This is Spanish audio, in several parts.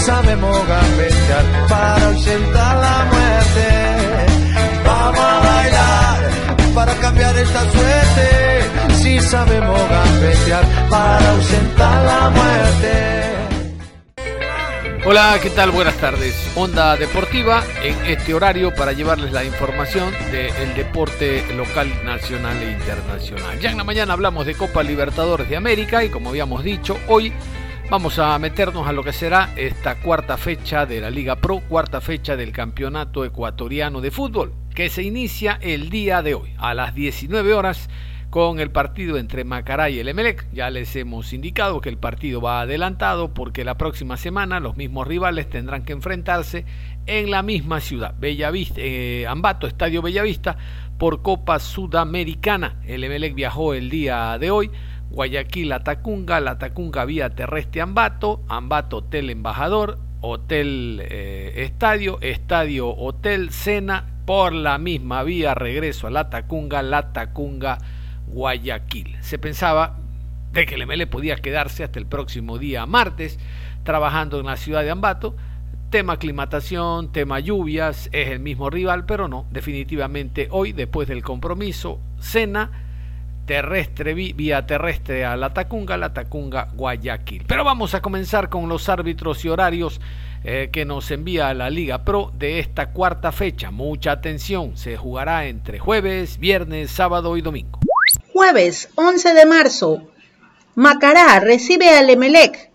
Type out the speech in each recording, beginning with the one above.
Sabemos gambetear para ausentar la muerte. Vamos a bailar para cambiar esta suerte. Si sabemos gambetear para ausentar la muerte. Hola, ¿qué tal? Buenas tardes. Onda Deportiva en este horario para llevarles la información del deporte local, nacional e internacional. Ya en la mañana hablamos de Copa Libertadores de América y como habíamos dicho, hoy Vamos a meternos a lo que será esta cuarta fecha de la Liga Pro, cuarta fecha del Campeonato Ecuatoriano de Fútbol, que se inicia el día de hoy a las 19 horas con el partido entre Macará y el Emelec. Ya les hemos indicado que el partido va adelantado porque la próxima semana los mismos rivales tendrán que enfrentarse en la misma ciudad, Bellavista, eh, Ambato, Estadio Bellavista, por Copa Sudamericana. El Emelec viajó el día de hoy Guayaquil a Tacunga, la Tacunga vía terrestre Ambato, Ambato Hotel Embajador, Hotel eh, Estadio, Estadio Hotel Cena, por la misma vía regreso a la Tacunga, la Tacunga Guayaquil. Se pensaba de que el ML podía quedarse hasta el próximo día martes trabajando en la ciudad de Ambato. Tema aclimatación, tema lluvias, es el mismo rival, pero no, definitivamente hoy, después del compromiso, cena terrestre, vía terrestre a la Tacunga, la Tacunga Guayaquil. Pero vamos a comenzar con los árbitros y horarios eh, que nos envía la Liga Pro de esta cuarta fecha. Mucha atención, se jugará entre jueves, viernes, sábado y domingo. Jueves 11 de marzo, Macará recibe al Emelec.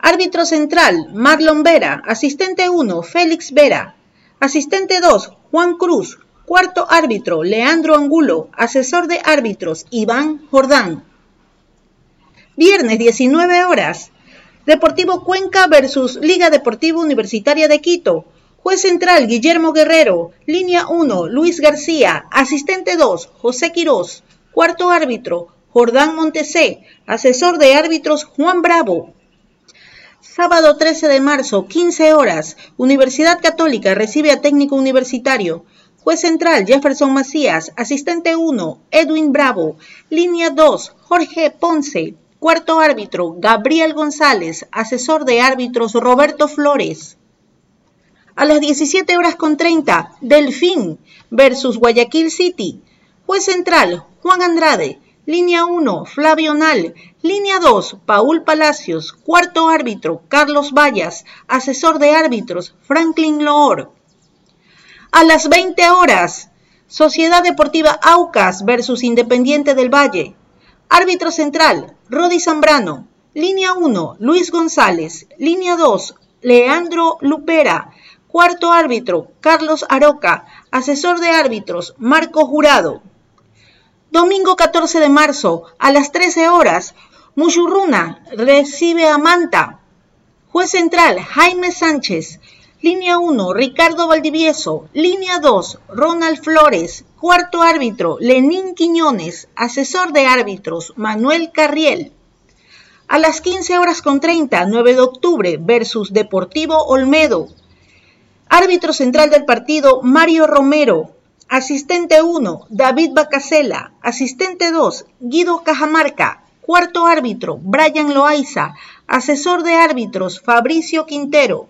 Árbitro central, Marlon Vera. Asistente 1, Félix Vera. Asistente 2, Juan Cruz. Cuarto árbitro, Leandro Angulo. Asesor de árbitros, Iván Jordán. Viernes 19 horas. Deportivo Cuenca versus Liga Deportiva Universitaria de Quito. Juez central, Guillermo Guerrero. Línea 1, Luis García. Asistente 2, José Quirós. Cuarto árbitro, Jordán Montesé. Asesor de árbitros, Juan Bravo. Sábado 13 de marzo, 15 horas. Universidad Católica recibe a técnico universitario. Juez central Jefferson Macías, asistente 1 Edwin Bravo, línea 2 Jorge Ponce, cuarto árbitro Gabriel González, asesor de árbitros Roberto Flores. A las 17 horas con 30, Delfín versus Guayaquil City. Juez central Juan Andrade, línea 1 Flavio Nal, línea 2 Paul Palacios, cuarto árbitro Carlos Vallas, asesor de árbitros Franklin Loor. A las 20 horas, Sociedad Deportiva Aucas versus Independiente del Valle. Árbitro central, Rodi Zambrano. Línea 1, Luis González. Línea 2, Leandro Lupera. Cuarto árbitro, Carlos Aroca. Asesor de árbitros, Marco Jurado. Domingo 14 de marzo, a las 13 horas, Muchurruna recibe a Manta. Juez central, Jaime Sánchez. Línea 1, Ricardo Valdivieso. Línea 2, Ronald Flores. Cuarto árbitro, Lenín Quiñones. Asesor de árbitros, Manuel Carriel. A las 15 horas con 30, 9 de octubre, versus Deportivo Olmedo. Árbitro central del partido, Mario Romero. Asistente 1, David Bacasela. Asistente 2, Guido Cajamarca. Cuarto árbitro, Brian Loaiza. Asesor de árbitros, Fabricio Quintero.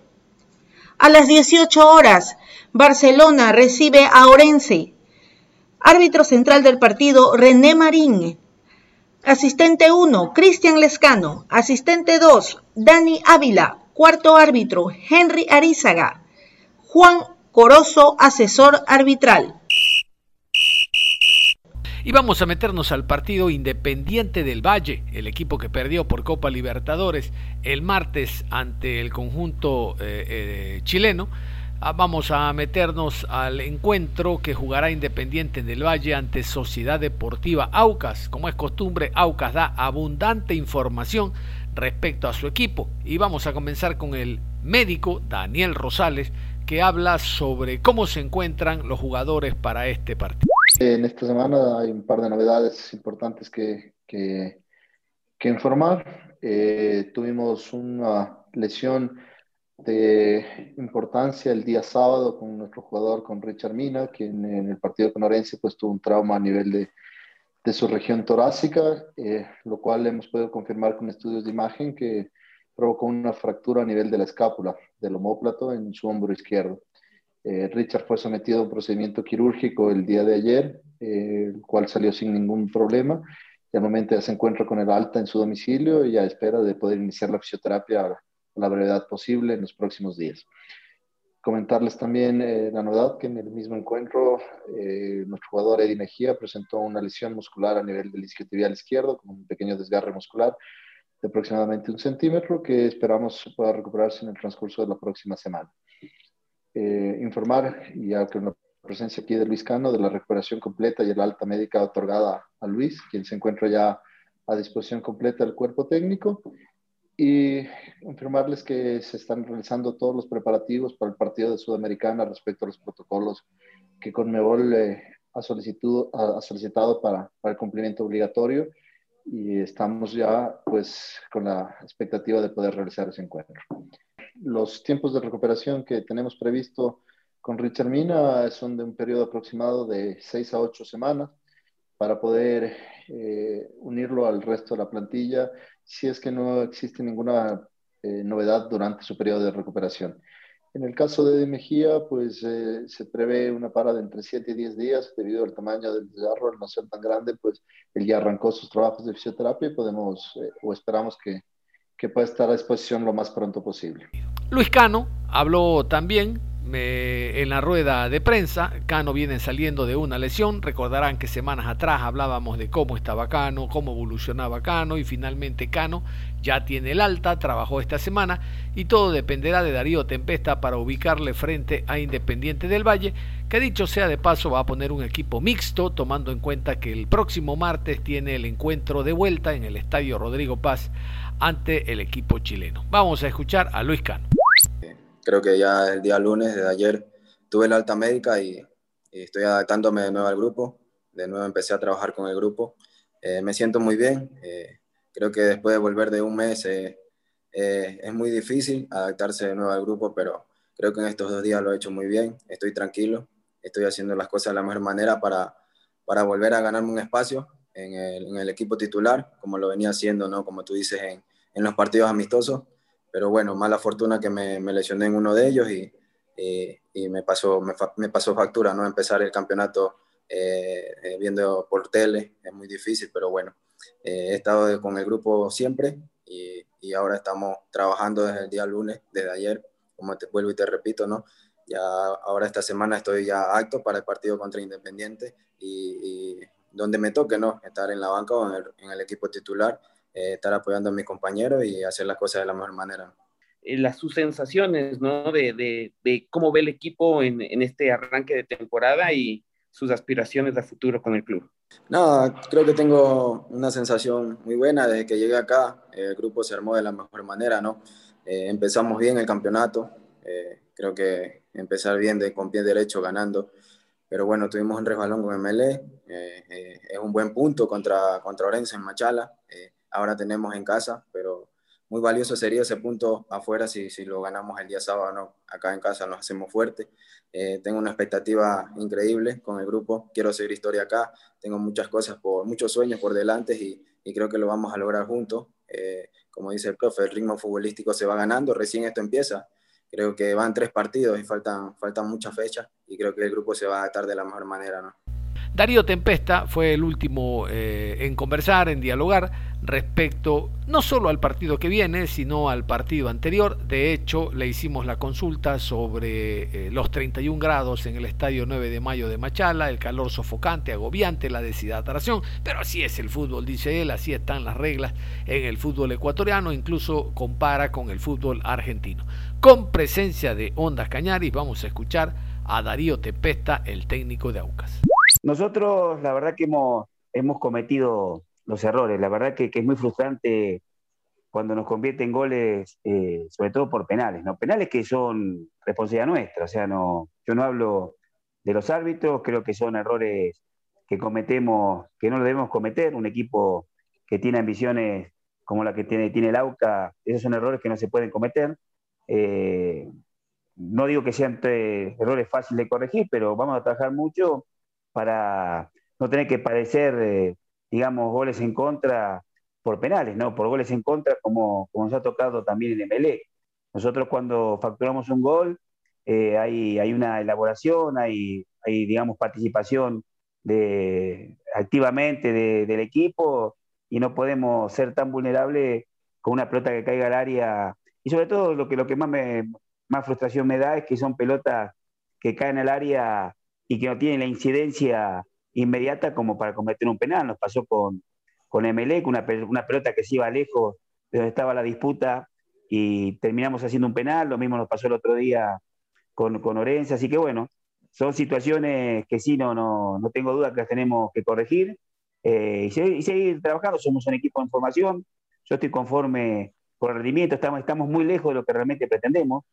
A las 18 horas, Barcelona recibe a Orense. Árbitro central del partido, René Marín. Asistente 1, Cristian Lescano. Asistente 2, Dani Ávila. Cuarto árbitro, Henry Arizaga. Juan Corozo, asesor arbitral. Y vamos a meternos al partido Independiente del Valle, el equipo que perdió por Copa Libertadores el martes ante el conjunto eh, eh, chileno. Ah, vamos a meternos al encuentro que jugará Independiente del Valle ante Sociedad Deportiva Aucas. Como es costumbre, Aucas da abundante información respecto a su equipo. Y vamos a comenzar con el médico Daniel Rosales, que habla sobre cómo se encuentran los jugadores para este partido. En esta semana hay un par de novedades importantes que, que, informar. Eh, tuvimos una lesión de importancia el día sábado con nuestro jugador, con Richard Mina, quien en el partido con Orense pues tuvo un trauma a nivel de, de su región torácica, eh, lo cual hemos podido confirmar con estudios de imagen que provocó una fractura a nivel de la escápula del homóplato en su hombro izquierdo. Eh, Richard fue sometido a un procedimiento quirúrgico el día de ayer, eh, el cual salió sin ningún problema. Y al momento ya se encuentra con el alta en su domicilio y a espera de poder iniciar la fisioterapia la brevedad posible en los próximos días. Comentarles también eh, la novedad que en el mismo encuentro eh, nuestro jugador Eddie Mejía presentó una lesión muscular a nivel del isquiotibial izquierdo con un pequeño desgarre muscular de aproximadamente un centímetro que esperamos pueda recuperarse en el transcurso de la próxima semana. Eh, informar, ya que en la presencia aquí de Luis Cano, de la recuperación completa y el alta médica otorgada a Luis, quien se encuentra ya a disposición completa del cuerpo técnico y informarles que se están realizando todos los preparativos para el partido de Sudamericana respecto a los protocolos que Conmebol eh, ha, solicitado, ha solicitado para, para, el cumplimiento obligatorio y estamos ya pues con la expectativa de poder realizar ese encuentro. Los tiempos de recuperación que tenemos previsto con Richard Mina son de un periodo aproximado de 6 a 8 semanas para poder eh, unirlo al resto de la plantilla si es que no existe ninguna eh, novedad durante su periodo de recuperación. En el caso de Mejía, pues eh, se prevé una parada entre 7 y 10 días debido al tamaño del desgarro, al no ser tan grande, pues él ya arrancó sus trabajos de fisioterapia y podemos o esperamos que, que pueda estar a disposición lo más pronto posible. Luis Cano habló también en la rueda de prensa, Cano viene saliendo de una lesión. Recordarán que semanas atrás hablábamos de cómo estaba Cano, cómo evolucionaba Cano y finalmente Cano ya tiene el alta, trabajó esta semana y todo dependerá de Darío Tempesta para ubicarle frente a Independiente del Valle, que dicho sea de paso va a poner un equipo mixto, tomando en cuenta que el próximo martes tiene el encuentro de vuelta en el Estadio Rodrigo Paz ante el equipo chileno. Vamos a escuchar a Luis Cano creo que ya el día lunes, de ayer, tuve la alta médica y, estoy adaptándome de nuevo al grupo. De nuevo empecé a trabajar con el grupo. Eh, me siento muy bien. Eh, creo que después de volver de un mes eh, es muy difícil adaptarse de nuevo al grupo, pero creo que en estos dos días lo he hecho muy bien. Estoy tranquilo. Estoy haciendo las cosas de la mejor manera para, para volver a ganarme un espacio en el, en el equipo titular, como lo venía haciendo, ¿no? como tú dices, en, en los partidos amistosos pero bueno, mala fortuna que me, me lesioné en uno de ellos y, y, me, pasó, me, me, pasó factura, ¿no? Empezar el campeonato eh, eh, viendo por tele es muy difícil, pero bueno, eh, he estado con el grupo siempre y, y, ahora estamos trabajando desde el día lunes, desde ayer, como te vuelvo y te repito, ¿no? Ya ahora esta semana estoy ya acto para el partido contra Independiente y, y donde me toque, ¿no? Estar en la banca o en el, en el equipo titular eh, estar apoyando a mis compañeros y hacer las cosas de la mejor manera. Eh, las sus sensaciones, ¿no? De, de, de cómo ve el equipo en, en, este arranque de temporada y sus aspiraciones de futuro con el club. No, creo que tengo una sensación muy buena desde que llegué acá. El grupo se armó de la mejor manera, ¿no? Eh, empezamos bien el campeonato. Eh, creo que empezar bien de, con pie derecho ganando. Pero bueno, tuvimos un resbalón con MLE. Eh, es un buen punto contra, contra Orense en Machala ahora tenemos en casa, pero muy valioso sería ese punto afuera si, si lo ganamos el día sábado, ¿no? acá en casa nos hacemos fuerte. Eh, tengo una expectativa increíble con el grupo, quiero seguir historia acá, tengo muchas cosas, por, muchos sueños por delante y, y creo que lo vamos a lograr juntos. Eh, como dice el profe, el ritmo futbolístico se va ganando, recién esto empieza. Creo que van tres partidos y faltan, faltan muchas fechas y creo que el grupo se va a adaptar de la mejor manera. ¿no? Darío Tempesta fue el último eh, en conversar, en dialogar respecto no solo al partido que viene, sino al partido anterior. De hecho, le hicimos la consulta sobre eh, los 31 grados en el Estadio 9 de Mayo de Machala, el calor sofocante, agobiante, la deshidratación, pero así es el fútbol, dice él, así están las reglas en el fútbol ecuatoriano, incluso compara con el fútbol argentino. Con presencia de Ondas Cañaris, vamos a escuchar a Darío Tepesta, el técnico de Aucas. Nosotros, la verdad que hemos, hemos cometido los errores. La verdad que, es muy frustrante cuando nos convierten goles, eh, sobre todo por penales, ¿no? Penales que son responsabilidad nuestra, o sea, no, yo no hablo de los árbitros, creo que son errores que cometemos, que no debemos cometer, un equipo que tiene ambiciones como la que tiene, tiene el AUCA, esos son errores que no se pueden cometer. Eh, no digo que sean errores fáciles de corregir, pero vamos a trabajar mucho para no tener que padecer eh, digamos, goles en contra por penales, ¿no? Por goles en contra, como, como nos ha tocado también en MLE. Nosotros cuando facturamos un gol, eh, hay, hay, una elaboración, hay, hay digamos, participación de, activamente del equipo y no podemos ser tan vulnerables con una pelota que caiga al área. Y sobre todo lo que, lo que más, me, más frustración me da es que son pelotas que caen al área y que no tienen la incidencia inmediata como para cometer un penal. Nos pasó con, con Emelec, una, una pelota que se iba lejos de donde estaba la disputa y terminamos haciendo un penal. Lo mismo nos pasó el otro día con, con Orense. Así que bueno, son situaciones que sí, no, no, no tengo duda que las tenemos que corregir eh, y, seguir, y, seguir, trabajando. Somos un equipo en formación. Yo estoy conforme con el rendimiento. Estamos, estamos muy lejos de lo que realmente pretendemos.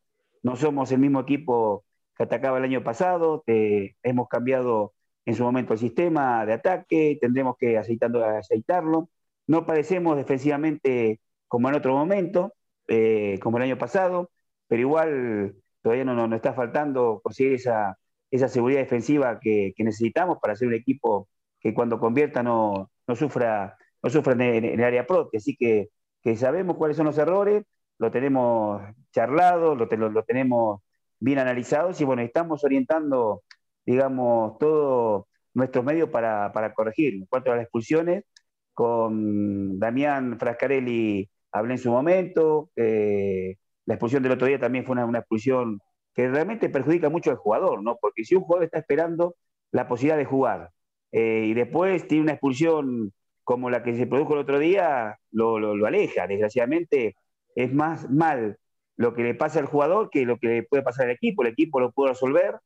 No somos el mismo equipo que atacaba el año pasado. Eh, hemos cambiado en su momento el sistema de ataque, tendremos que aceitarlo. No padecemos defensivamente como en otro momento, eh, como el año pasado, pero igual todavía no nos está faltando conseguir esa, esa seguridad defensiva que, necesitamos para ser un equipo que cuando convierta no, no sufra, no sufra en, el área propia. Así que, que, sabemos cuáles son los errores, lo tenemos charlado, lo, lo, lo tenemos bien analizados y bueno, estamos orientando digamos, todos nuestros medios para, para, corregir. En cuanto a las expulsiones, con Damián Frascarelli hablé en su momento, eh, la expulsión del otro día también fue una, expulsión que realmente perjudica mucho al jugador, ¿no? Porque si un jugador está esperando la posibilidad de jugar eh, y después tiene una expulsión como la que se produjo el otro día, lo, lo, lo, aleja. Desgraciadamente es más mal lo que le pasa al jugador que lo que le puede pasar al equipo. El equipo lo pudo resolver,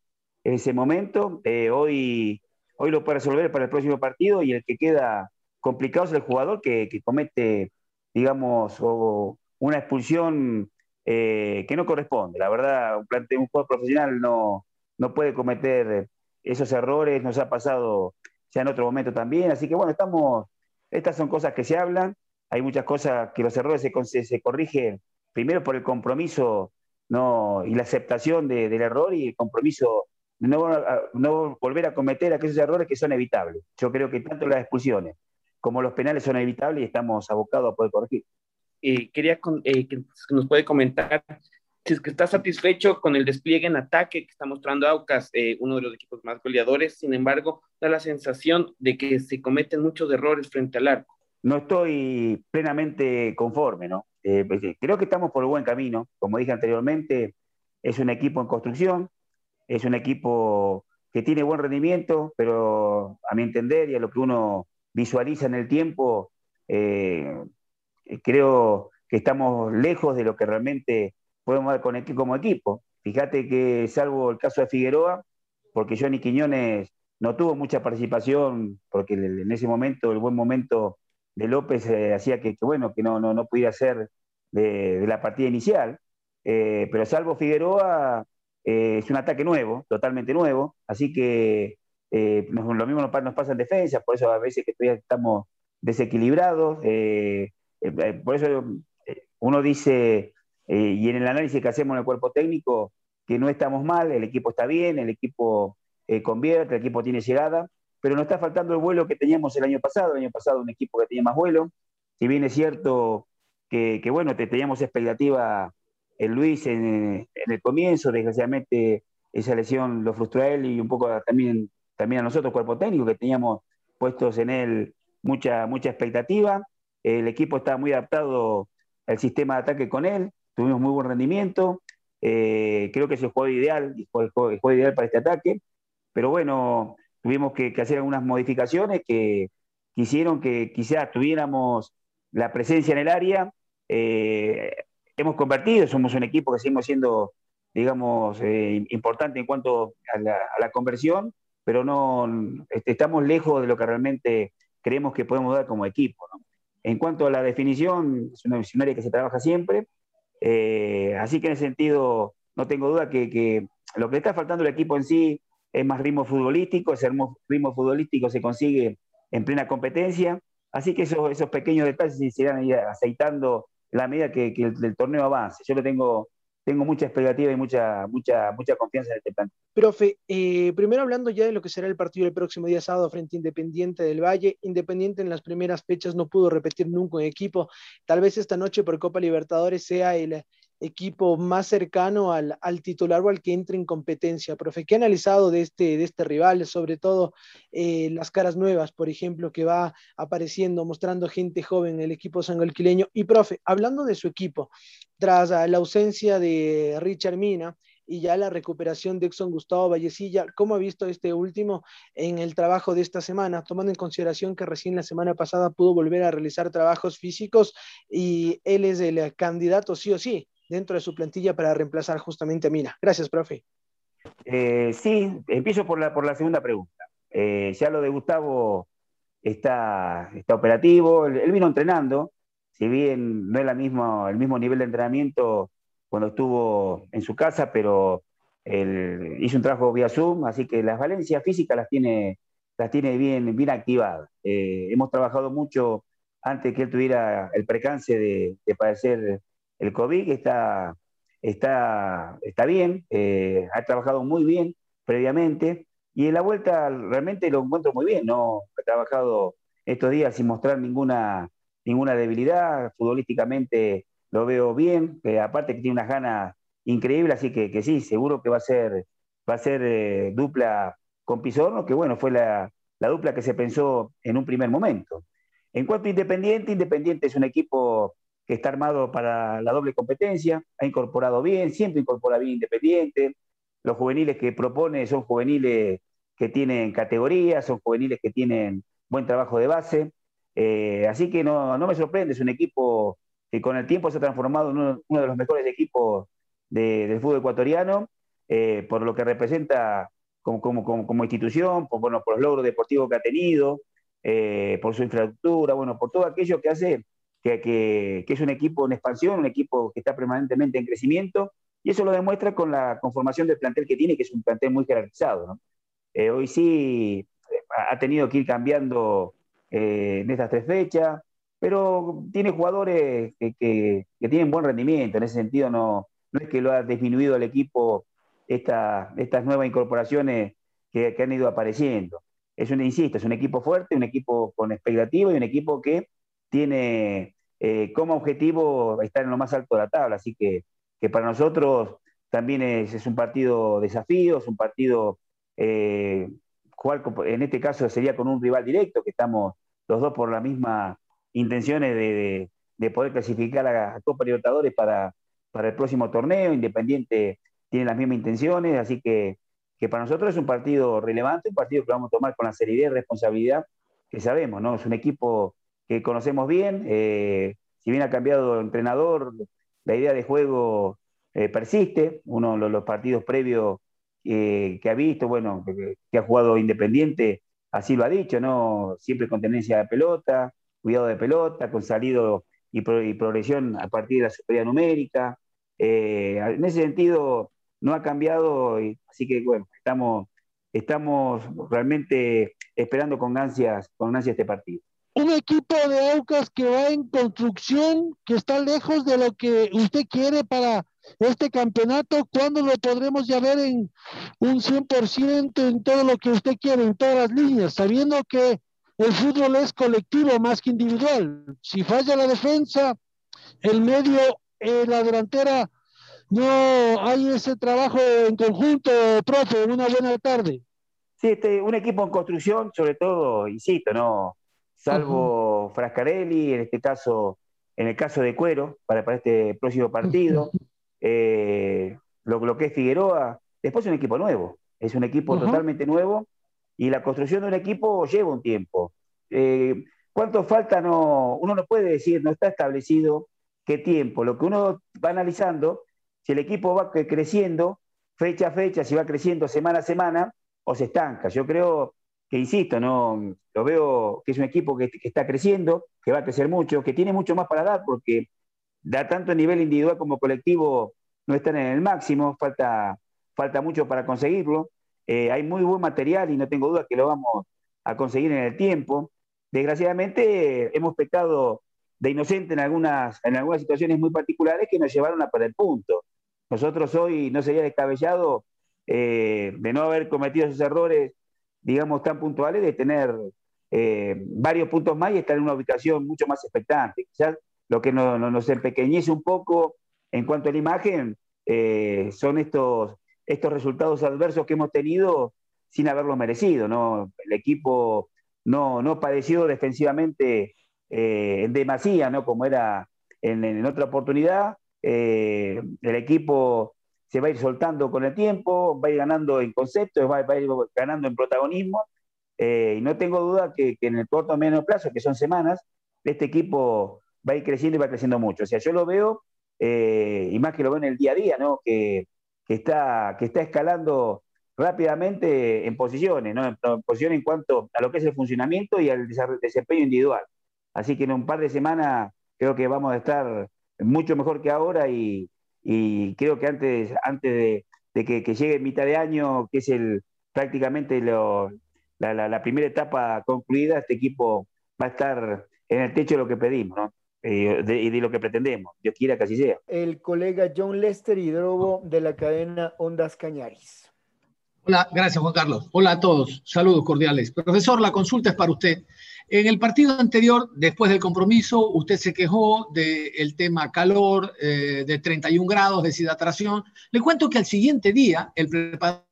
ese momento. Eh, hoy, hoy lo puede resolver para el próximo partido y el que queda complicado es el jugador que, comete, digamos, una expulsión eh, que no corresponde. La verdad, un, un jugador profesional no, no puede cometer esos errores, nos ha pasado ya en otro momento también. Así que bueno, estamos, estas son cosas que se hablan, hay muchas cosas que los errores se, se corrigen primero por el compromiso no, y la aceptación del error y el compromiso no, no volver a cometer aquellos errores que son evitables. Yo creo que tanto las expulsiones como los penales son evitables y estamos abocados a poder corregir. Eh, quería eh, que nos puede comentar si es que está satisfecho con el despliegue en ataque que está mostrando Aucas, eh, uno de los equipos más goleadores, sin embargo, da la sensación de que se cometen muchos errores frente al arco. No estoy plenamente conforme, ¿no? Pues, creo que estamos por el buen camino. Como dije anteriormente, es un equipo en construcción, es un equipo que tiene buen rendimiento, pero a mi entender y a lo que uno visualiza en el tiempo, eh, creo que estamos lejos de lo que realmente podemos dar con como equipo. Fíjate que salvo el caso de Figueroa, porque Johnny Quiñones no tuvo mucha participación, porque en ese momento, el buen momento de López eh, hacía que, bueno, que no, no, no pudiera ser de, la partida inicial. Eh, pero salvo Figueroa, eh, es un ataque nuevo, totalmente nuevo, así que eh, lo mismo nos, pasa en defensa, por eso a veces que estamos desequilibrados, eh, por eso uno dice, y en el análisis que hacemos en el cuerpo técnico, que no estamos mal, el equipo está bien, el equipo convierte, el equipo tiene llegada, pero nos está faltando el vuelo que teníamos el año pasado, el año pasado un equipo que tenía más vuelo, si bien es cierto que, que bueno, teníamos expectativa el Luis en, el comienzo, desgraciadamente esa lesión lo frustró a él y un poco también, también a nosotros, cuerpo técnico, que teníamos puestos en él mucha, mucha expectativa. el equipo estaba muy adaptado al sistema de ataque con él, tuvimos muy buen rendimiento, eh, creo que es el juego ideal, el juego, ideal para este ataque, pero bueno, tuvimos que, hacer algunas modificaciones que, quisieron que quizás tuviéramos la presencia en el área. Eh, hemos convertido, somos un equipo que seguimos siendo, digamos, eh, importante en cuanto a la, conversión, pero no este, estamos lejos de lo que realmente creemos que podemos dar como equipo. En cuanto a la definición, es una, visionaria que se trabaja siempre, eh, así que en ese sentido no tengo duda que, lo que está faltando el equipo en sí es más ritmo futbolístico, ese ritmo futbolístico se consigue en plena competencia, así que esos, esos pequeños detalles se irán aceitando la medida que, el, torneo avance. Yo lo tengo tengo mucha expectativa y mucha, mucha, mucha confianza en este plan. Profe, eh, primero hablando ya de lo que será el partido el próximo día sábado frente a Independiente del Valle. Independiente en las primeras fechas no pudo repetir nunca en equipo. Tal vez esta noche por Copa Libertadores sea el, equipo más cercano al, titular o al que entre en competencia. Profe, ¿qué ha analizado de este, de este rival? Sobre todo eh, las caras nuevas, por ejemplo, que va apareciendo, mostrando gente joven en el equipo sangolquileño. Y, profe, hablando de su equipo, tras la ausencia de Richard Mina, y ya la recuperación de Exxon Gustavo Vallecilla. ¿Cómo ha visto este último en el trabajo de esta semana, tomando en consideración que recién la semana pasada pudo volver a realizar trabajos físicos y él es el candidato sí o sí dentro de su plantilla para reemplazar justamente a Mina. Gracias, profe. Eh, sí, empiezo por la, por la segunda pregunta. Eh, ya lo de Gustavo está, está operativo, él, vino entrenando, si bien no es el mismo nivel de entrenamiento cuando estuvo en su casa, pero él hizo un trabajo vía Zoom, así que las valencias físicas las tiene, las tiene bien, bien activadas. Eh, hemos trabajado mucho antes que él tuviera el precance de, de padecer el COVID está, está, está bien, eh, ha trabajado muy bien previamente y en la vuelta realmente lo encuentro muy bien, ¿no? Ha trabajado estos días sin mostrar ninguna, ninguna debilidad, futbolísticamente lo veo bien, aparte que tiene unas ganas increíbles, así que, que, sí, seguro que va a ser, va a ser eh, dupla con Pizorno, que bueno, fue la, la dupla que se pensó en un primer momento. En cuanto a Independiente, Independiente es un equipo que está armado para la doble competencia, ha incorporado bien, siempre incorpora bien Independiente. Los juveniles que propone son juveniles que tienen categoría, son juveniles que tienen buen trabajo de base. Eh, así que no, me sorprende, es un equipo que con el tiempo se ha transformado en uno, de los mejores equipos del fútbol ecuatoriano, eh, por lo que representa como, como, institución, por, bueno, por los logros deportivos que ha tenido, eh, por su infraestructura, bueno, por todo aquello que hace que, es un equipo en expansión, un equipo que está permanentemente en crecimiento, y eso lo demuestra con la conformación del plantel que tiene, que es un plantel muy jerarquizado. Eh, hoy sí ha tenido que ir cambiando eh, en estas tres fechas, pero tiene jugadores que, tienen buen rendimiento, en ese sentido no, no es que lo ha disminuido el equipo esta, estas nuevas incorporaciones que, que han ido apareciendo. Es un, insisto, es un equipo fuerte, un equipo con expectativa y un equipo que tiene eh, como objetivo estar en lo más alto de la tabla. Así que, para nosotros también es, un partido desafío, es un partido, eh, en este caso sería con un rival directo, que estamos los dos por las mismas intenciones de, poder clasificar a, Copa Libertadores para, para el próximo torneo. Independiente tiene las mismas intenciones, así que, que para nosotros es un partido relevante, un partido que vamos a tomar con la seriedad y responsabilidad que sabemos, ¿no? Es un equipo que conocemos bien. Eh, si bien ha cambiado el entrenador, la idea de juego eh, persiste. Uno de los, partidos previos que ha visto, bueno, que, ha jugado Independiente, así lo ha dicho, ¿no? Siempre con tendencia de pelota, cuidado de pelota, con salido y, progresión a partir de la superioridad numérica. Eh, en ese sentido, no ha cambiado, así que bueno, estamos, estamos realmente esperando con ansias, con ansias este partido un equipo de Aucas que va en construcción, que está lejos de lo que usted quiere para este campeonato, ¿cuándo lo podremos ya ver en un 100% en todo lo que usted quiere, en todas las líneas, sabiendo que el fútbol es colectivo más que individual? Si falla la defensa, el medio, eh, la delantera, no hay ese trabajo en conjunto, profe, una buena tarde. Sí, este, un equipo en construcción, sobre todo, insisto, no salvo Frascarelli, en este caso, en el caso de Cuero, para, para este próximo partido, eh, lo, lo, que es Figueroa, después es un equipo nuevo, es un equipo totalmente nuevo y la construcción de un equipo lleva un tiempo. Eh, ¿Cuánto falta? No, uno no puede decir, no está establecido qué tiempo. Lo que uno va analizando, si el equipo va creciendo, fecha a fecha, si va creciendo semana a semana, o se estanca. Yo creo que, insisto, no lo veo que es un equipo que, está creciendo, que va a crecer mucho, que tiene mucho más para dar, porque da tanto a nivel individual como colectivo, no están en el máximo, falta, falta mucho para conseguirlo. Eh, hay muy buen material y no tengo duda que lo vamos a conseguir en el tiempo. Desgraciadamente hemos pecado de inocente en algunas, en algunas situaciones muy particulares que nos llevaron a perder puntos. Nosotros hoy no sería descabellado eh, de no haber cometido esos errores, digamos, tan puntuales, de tener eh, varios puntos más y estar en una ubicación mucho más expectante. Quizás lo que nos empequeñece un poco en cuanto a la imagen eh, son estos, estos resultados adversos que hemos tenido sin haberlos merecido. ¿no? El equipo no, no padeció defensivamente eh, en demasía, ¿no? como era en, otra oportunidad. Eh, el equipo se va a ir soltando con el tiempo, va a ir ganando en concepto, va, a ir ganando en protagonismo. Eh, y no tengo duda que, en el corto o medio plazo, que son semanas, este equipo va a ir creciendo y va creciendo mucho. O sea, yo lo veo, y más que lo veo en el día a día, ¿no? que, que, está, que está escalando rápidamente en posiciones, ¿no? en, posiciones en cuanto a lo que es el funcionamiento y al desempeño individual. Así que en un par de semanas creo que vamos a estar mucho mejor que ahora y, creo que antes, antes de, que, llegue mitad de año, que es el prácticamente la, primera etapa concluida, este equipo va a estar en el techo de lo que pedimos ¿no? Eh, y de, lo que pretendemos. Dios quiera que así sea. El colega John Lester Hidrobo de la cadena Ondas Cañaris. Hola, gracias Juan Carlos. Hola a todos, saludos cordiales. Profesor, la consulta es para usted. En el partido anterior, después del compromiso, usted se quejó del tema calor, eh, de 31 grados, deshidratación. Le cuento que al siguiente día, el preparador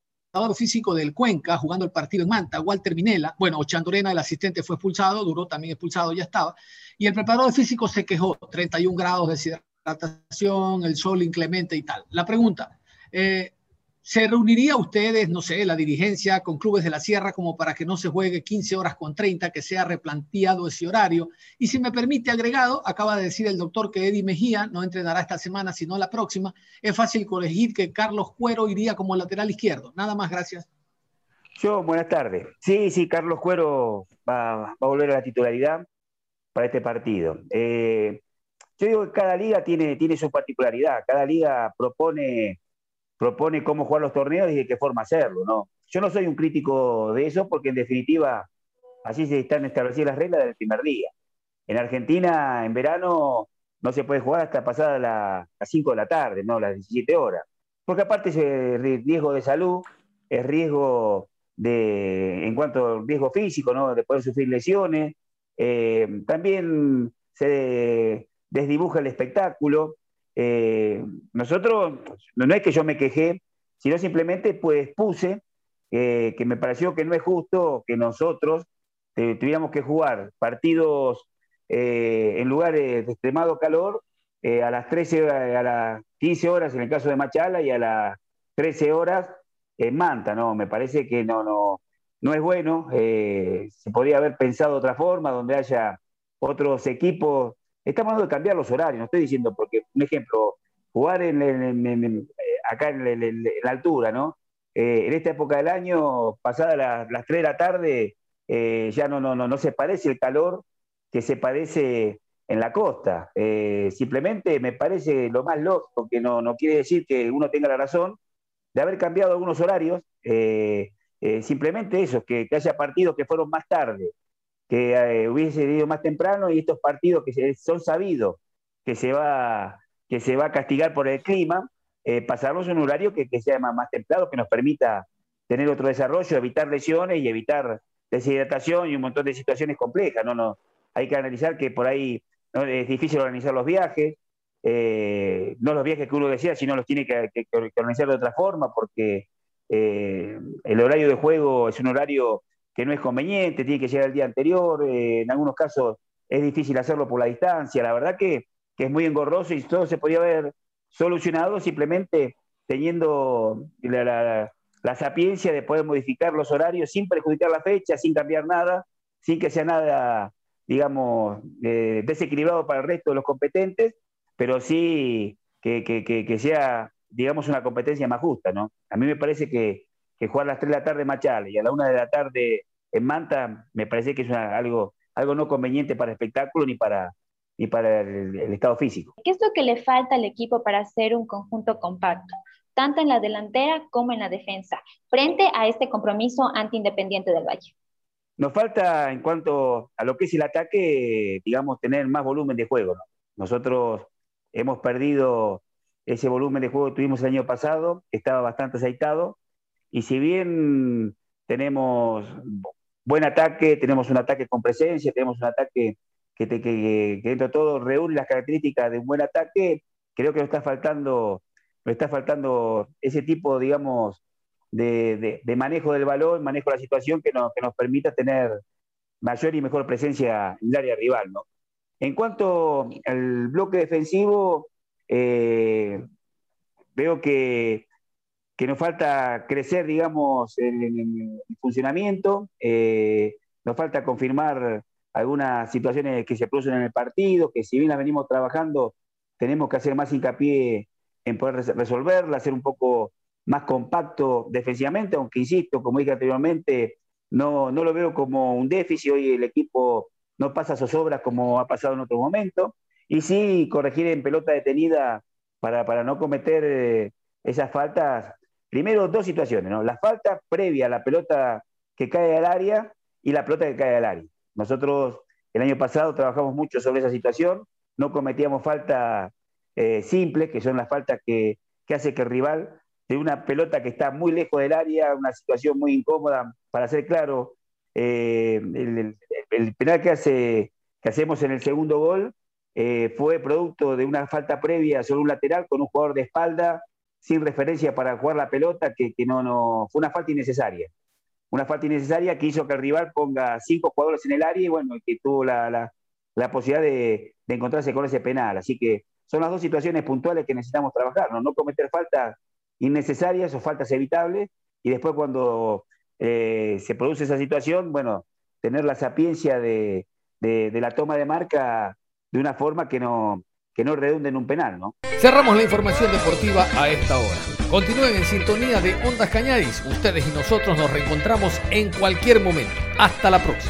físico del Cuenca, jugando el partido en Manta, Walter Minela, bueno, Ochandorena, el asistente, fue expulsado, duró también expulsado, ya estaba, y el preparador físico se quejó, 31 grados, deshidratación, el sol inclemente y tal. La pregunta, eh, ¿Se reuniría ustedes, no sé, la dirigencia con clubes de la sierra como para que no se juegue 15 horas con 30, que sea replanteado ese horario? Y si me permite agregado, acaba de decir el doctor que Eddie Mejía no entrenará esta semana, sino la próxima. Es fácil corregir que Carlos Cuero iría como lateral izquierdo. Nada más, gracias. Yo, buenas tardes. Sí, sí, Carlos Cuero va, a volver a la titularidad para este partido. Eh, yo digo que cada liga tiene, tiene su particularidad, cada liga propone propone cómo jugar los torneos y de qué forma hacerlo, ¿no? Yo no soy un crítico de eso porque en definitiva así se están establecidas las reglas del primer día. En Argentina, en verano, no se puede jugar hasta pasada las 5 de la tarde, ¿no? Las 17 horas. Porque aparte es riesgo de salud, es riesgo de, en cuanto al riesgo físico, ¿no? De poder sufrir lesiones. Eh, también se desdibuja el espectáculo. Eh, nosotros, no es que yo me quejé, sino simplemente pues puse que me pareció que no es justo que nosotros eh, tuviéramos que jugar partidos eh, en lugares de extremado calor a las 13, a las 15 horas en el caso de Machala y a las 13 horas en Manta, ¿no? Me parece que no, no, no es bueno. se podría haber pensado de otra forma, donde haya otros equipos Estamos hablando de cambiar los horarios, no estoy diciendo porque, un ejemplo, jugar eh, acá en, la altura, ¿no? Eh, en esta época del año, pasadas las, 3 de la tarde, eh, ya no, no, no, no se parece el calor que se padece en la costa. simplemente me parece lo más lógico, que no, no quiere decir que uno tenga la razón, de haber cambiado algunos horarios. simplemente eso, que, que haya partidos que fueron más tarde que eh, hubiese ido más temprano y estos partidos que son sabidos que se va, que se va a castigar por el clima, eh, pasarlos un horario que, sea más, templado, que nos permita tener otro desarrollo, evitar lesiones y evitar deshidratación y un montón de situaciones complejas. No, no, hay que analizar que por ahí es difícil organizar los viajes, eh, no los viajes que uno decía, sino los tiene que, organizar de otra forma, porque el horario de juego es un horario que no es conveniente, tiene que llegar el día anterior, eh, en algunos casos es difícil hacerlo por la distancia, la verdad que, que es muy engorroso y todo se podría haber solucionado simplemente teniendo la, sapiencia de poder modificar los horarios sin perjudicar la fecha, sin cambiar nada, sin que sea nada, digamos, eh, desequilibrado para el resto de los competentes, pero sí que, que, que, sea, digamos, una competencia más justa, ¿no? A mí me parece que, jugar a las 3 de la tarde en Machal y a la 1 de la tarde en Manta, me parece que es algo, algo no conveniente para el espectáculo ni para, ni para el, estado físico. ¿Qué es lo que le falta al equipo para hacer un conjunto compacto? tanto en la delantera como en la defensa, frente a este compromiso anti Independiente del Valle. Nos falta, en cuanto a lo que es el ataque, digamos, tener más volumen de juego. Nosotros hemos perdido ese volumen de juego que tuvimos el año pasado, estaba bastante aceitado, y si bien tenemos buen ataque, tenemos un ataque con presencia, tenemos un ataque que, que, que dentro de todo reúne las características de un buen ataque, creo que nos está faltando me está faltando ese tipo, digamos, de, manejo del balón, manejo de la situación que nos, que nos permita tener mayor y mejor presencia en el área rival, ¿no? En cuanto al bloque defensivo, eh, veo que, nos falta crecer, digamos, en, el funcionamiento, eh, nos falta confirmar algunas situaciones que se producen en el partido, que si bien las venimos trabajando, tenemos que hacer más hincapié en poder resolverla, ser un poco más compacto defensivamente, aunque insisto, como dije anteriormente, no, no lo veo como un déficit, hoy el equipo no pasa zozobras como ha pasado en otro momento, y sí corregir en pelota detenida para, para no cometer eh, esas faltas. Primero, dos situaciones, ¿no? La falta previa a la pelota que cae al área y la pelota que cae al área. Nosotros el año pasado trabajamos mucho sobre esa situación, no cometíamos falta eh, simples, que son las faltas que, hace que el rival de una pelota que está muy lejos del área, una situación muy incómoda, para ser claro, eh, el, penal que, hace, que hacemos en el segundo gol eh, fue producto de una falta previa sobre un lateral con un jugador de espalda, sin referencia para jugar la pelota, que, no, no, fue una falta innecesaria. Una falta innecesaria que hizo que el rival ponga cinco jugadores en el área y bueno, que tuvo la, posibilidad de, de encontrarse con ese penal. Así que son las dos situaciones puntuales que necesitamos trabajar, no, cometer faltas innecesarias o faltas evitables y después cuando eh, se produce esa situación, bueno, tener la sapiencia de, la toma de marca de una forma que no, que no redunde en un penal, ¿no? Cerramos la información deportiva a esta hora. Continúen en sintonía de Ondas Cañadis. Ustedes y nosotros nos reencontramos en cualquier momento. Hasta la próxima.